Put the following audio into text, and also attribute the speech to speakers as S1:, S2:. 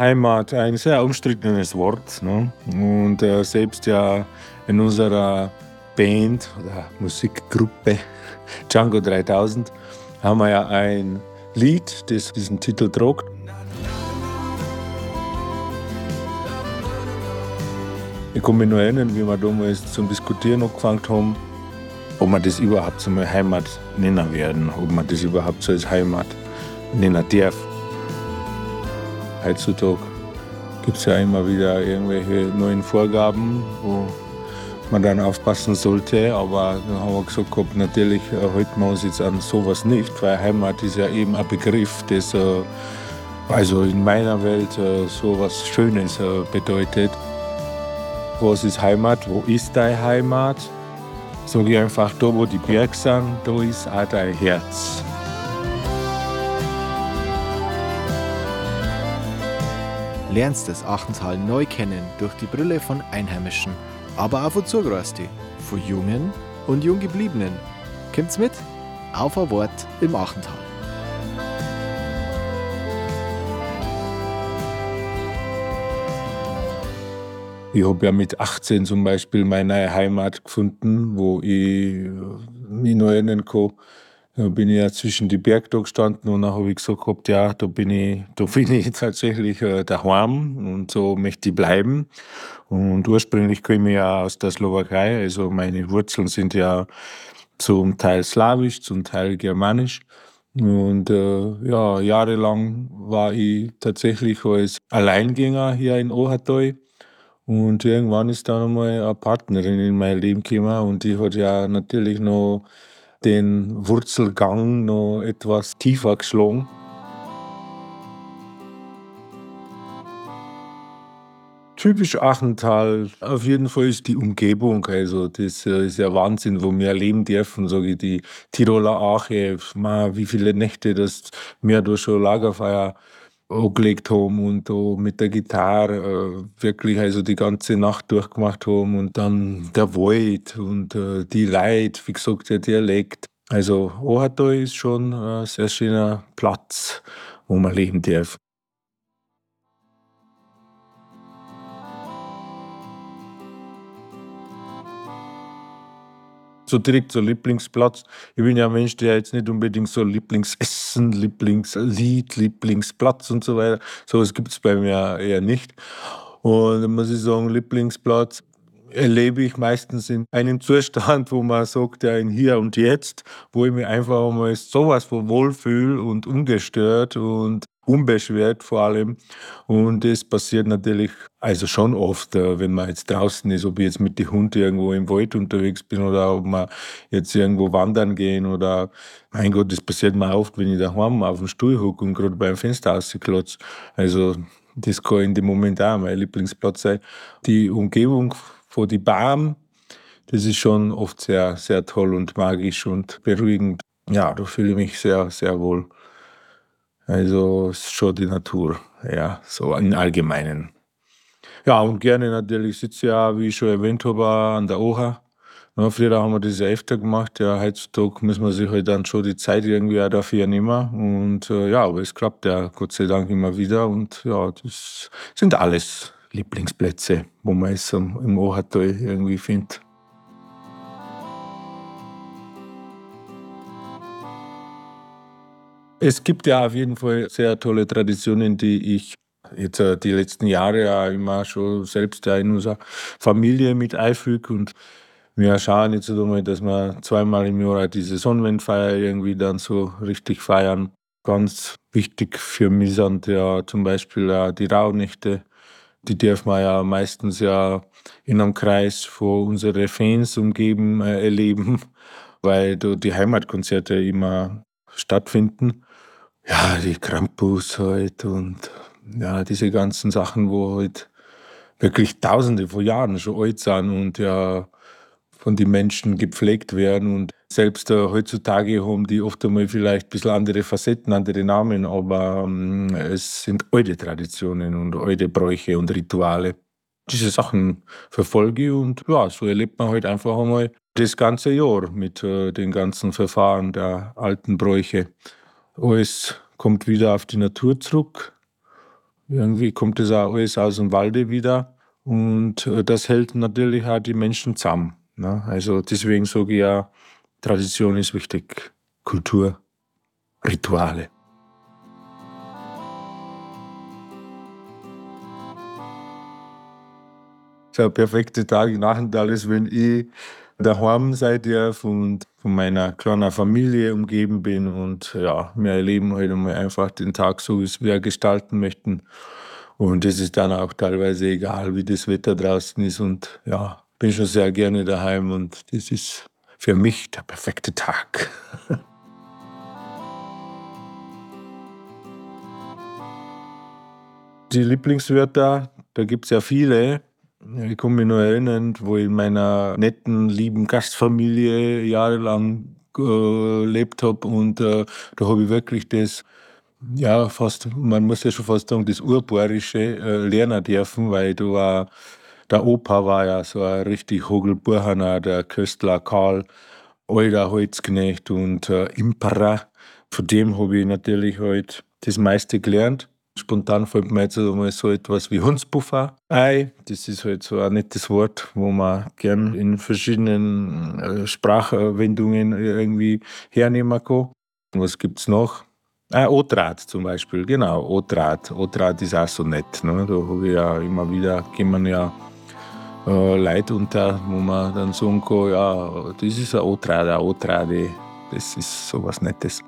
S1: Heimat ein sehr umstrittenes Wort. Ne? Und äh, selbst ja in unserer Band oder Musikgruppe Django 3000 haben wir ja ein Lied, das diesen Titel trägt. Ich kann mich nur erinnern, wie wir damals zum Diskutieren angefangen haben, ob wir das überhaupt so eine Heimat nennen werden, ob man das überhaupt so als Heimat nennen darf. Heutzutage gibt es ja immer wieder irgendwelche neuen Vorgaben, wo man dann aufpassen sollte. Aber dann haben wir gesagt, gehabt, natürlich äh, halten wir uns jetzt an sowas nicht, weil Heimat ist ja eben ein Begriff, das äh, also in meiner Welt äh, so was Schönes bedeutet. Was ist Heimat? Wo ist deine Heimat? Sag ich einfach, da wo die Berge sind, da ist auch dein Herz.
S2: Lernst das Achtental neu kennen durch die Brille von Einheimischen, aber auch von Zugereisten, von Jungen und Junggebliebenen. Kommt's mit? Auf ein Wort im Achtental.
S1: Ich habe ja mit 18 zum Beispiel meine Heimat gefunden, wo ich mich noch erinnern kann, da bin ich ja zwischen die Berge gestanden und dann habe ich gesagt gehabt, ja, da bin ich, da bin ich tatsächlich äh, daheim und so möchte ich bleiben. Und ursprünglich komme ich ja aus der Slowakei, also meine Wurzeln sind ja zum Teil slawisch, zum Teil germanisch. Und äh, ja, jahrelang war ich tatsächlich als Alleingänger hier in Ohatai. Und irgendwann ist dann einmal eine Partnerin in mein Leben gekommen und die hat ja natürlich noch den Wurzelgang noch etwas tiefer geschlagen. Typisch Achental, auf jeden Fall ist die Umgebung. Also, das äh, ist ja Wahnsinn, wo wir erleben dürfen, sage ich, die Tiroler Ache. wie viele Nächte, dass wir da schon Lagerfeuer angelegt haben und da mit der Gitarre äh, wirklich also die ganze Nacht durchgemacht haben und dann der Wald und äh, die Leute, wie gesagt, der Dialekt. Also Ohato ist schon ein sehr schöner Platz, wo man leben darf. So direkt so Lieblingsplatz. Ich bin ja ein Mensch, der jetzt nicht unbedingt so Lieblingsessen, Lieblingslied, Lieblingsplatz und so weiter. Sowas gibt es bei mir eher nicht. Und da muss ich sagen, Lieblingsplatz erlebe ich meistens in einem Zustand, wo man sagt, ja, in Hier und Jetzt, wo ich mich einfach mal sowas von wohlfühle und ungestört und unbeschwert vor allem. Und das passiert natürlich also schon oft, äh, wenn man jetzt draußen ist, ob ich jetzt mit den Hunden irgendwo im Wald unterwegs bin oder ob man jetzt irgendwo wandern gehen oder mein Gott, das passiert mir oft, wenn ich daheim auf dem Stuhl hocke und gerade beim Fenster rausklotze. Also das kann in dem Moment auch mein Lieblingsplatz sein. Die Umgebung von die Bahn, das ist schon oft sehr, sehr toll und magisch und beruhigend. Ja, da fühle ich mich sehr, sehr wohl. Also schon die Natur, ja, so im Allgemeinen. Ja, und gerne natürlich sitze ich ja, wie ich schon erwähnt habe, an der Oha. Ja, früher haben wir das ja öfter gemacht. Ja, heutzutage müssen wir sich halt dann schon die Zeit irgendwie auch dafür nehmen. Und äh, ja, aber es klappt ja Gott sei Dank immer wieder. Und ja, das sind alles Lieblingsplätze, wo man es im Ohatal irgendwie findet. Es gibt ja auf jeden Fall sehr tolle Traditionen, die ich jetzt äh, die letzten Jahre ja immer schon selbst in unserer Familie mit einfüge. Und wir schauen jetzt einmal, dass wir zweimal im Jahr diese Sonnenwendfeier irgendwie dann so richtig feiern. Ganz wichtig für mich sind ja zum Beispiel auch die Rauhnächte. Die dürfen wir ja meistens ja in einem Kreis von unseren Fans umgeben äh, erleben, weil da die Heimatkonzerte immer stattfinden ja, die Krampus halt und ja, diese ganzen Sachen, wo halt wirklich tausende von Jahren schon alt sind und ja von den Menschen gepflegt werden. Und selbst äh, heutzutage haben die oft einmal vielleicht ein bisschen andere Facetten, andere Namen, aber ähm, es sind alte Traditionen und alte Bräuche und Rituale. Diese Sachen verfolge und ja, so erlebt man halt einfach einmal das ganze Jahr mit äh, den ganzen Verfahren der alten Bräuche. Alles kommt wieder auf die Natur zurück. Irgendwie kommt das auch alles aus dem Walde wieder. Und äh, das hält natürlich auch die Menschen zusammen. Ne? Also deswegen sage ich ja, Tradition ist wichtig. Kultur, Rituale. So ein perfekter Tag nach alles, wenn ich daheim sein darf und von meiner kleinen Familie umgeben bin und ja, wir erleben heute halt mal einfach den Tag so, wie wir gestalten möchten. Und es ist dann auch teilweise egal, wie das Wetter draußen ist und ja, bin schon sehr gerne daheim und das ist für mich der perfekte Tag. Die Lieblingswörter, da gibt es ja viele. Ich kann mich nur erinnern, wo ich in meiner netten, lieben Gastfamilie jahrelang äh, gelebt habe und äh, da habe ich wirklich das, ja, fast, man muss ja schon fast sagen, das Urbayerische äh, lernen dürfen, weil da war, der Opa war ja so ein richtig Hogelburhaner, der Köstler Karl, alter Holzknecht und äh, Imperer. Von dem habe ich natürlich halt das meiste gelernt. Spontan fällt mir jetzt einmal so etwas wie Hundspuffer ein. Das ist halt so ein nettes Wort, wo man gern in verschiedenen äh, Sprachwendungen irgendwie hernehmen kann. Was gibt es noch? Ah, Otrat zum Beispiel, genau. Otrat ist auch so nett. Ne? Da habe ich ja immer wieder, kommen ja äh, Leute unter, wo man dann sagen kann, ja, das ist ein Otrat, ein Otrade. Das ist sowas Nettes.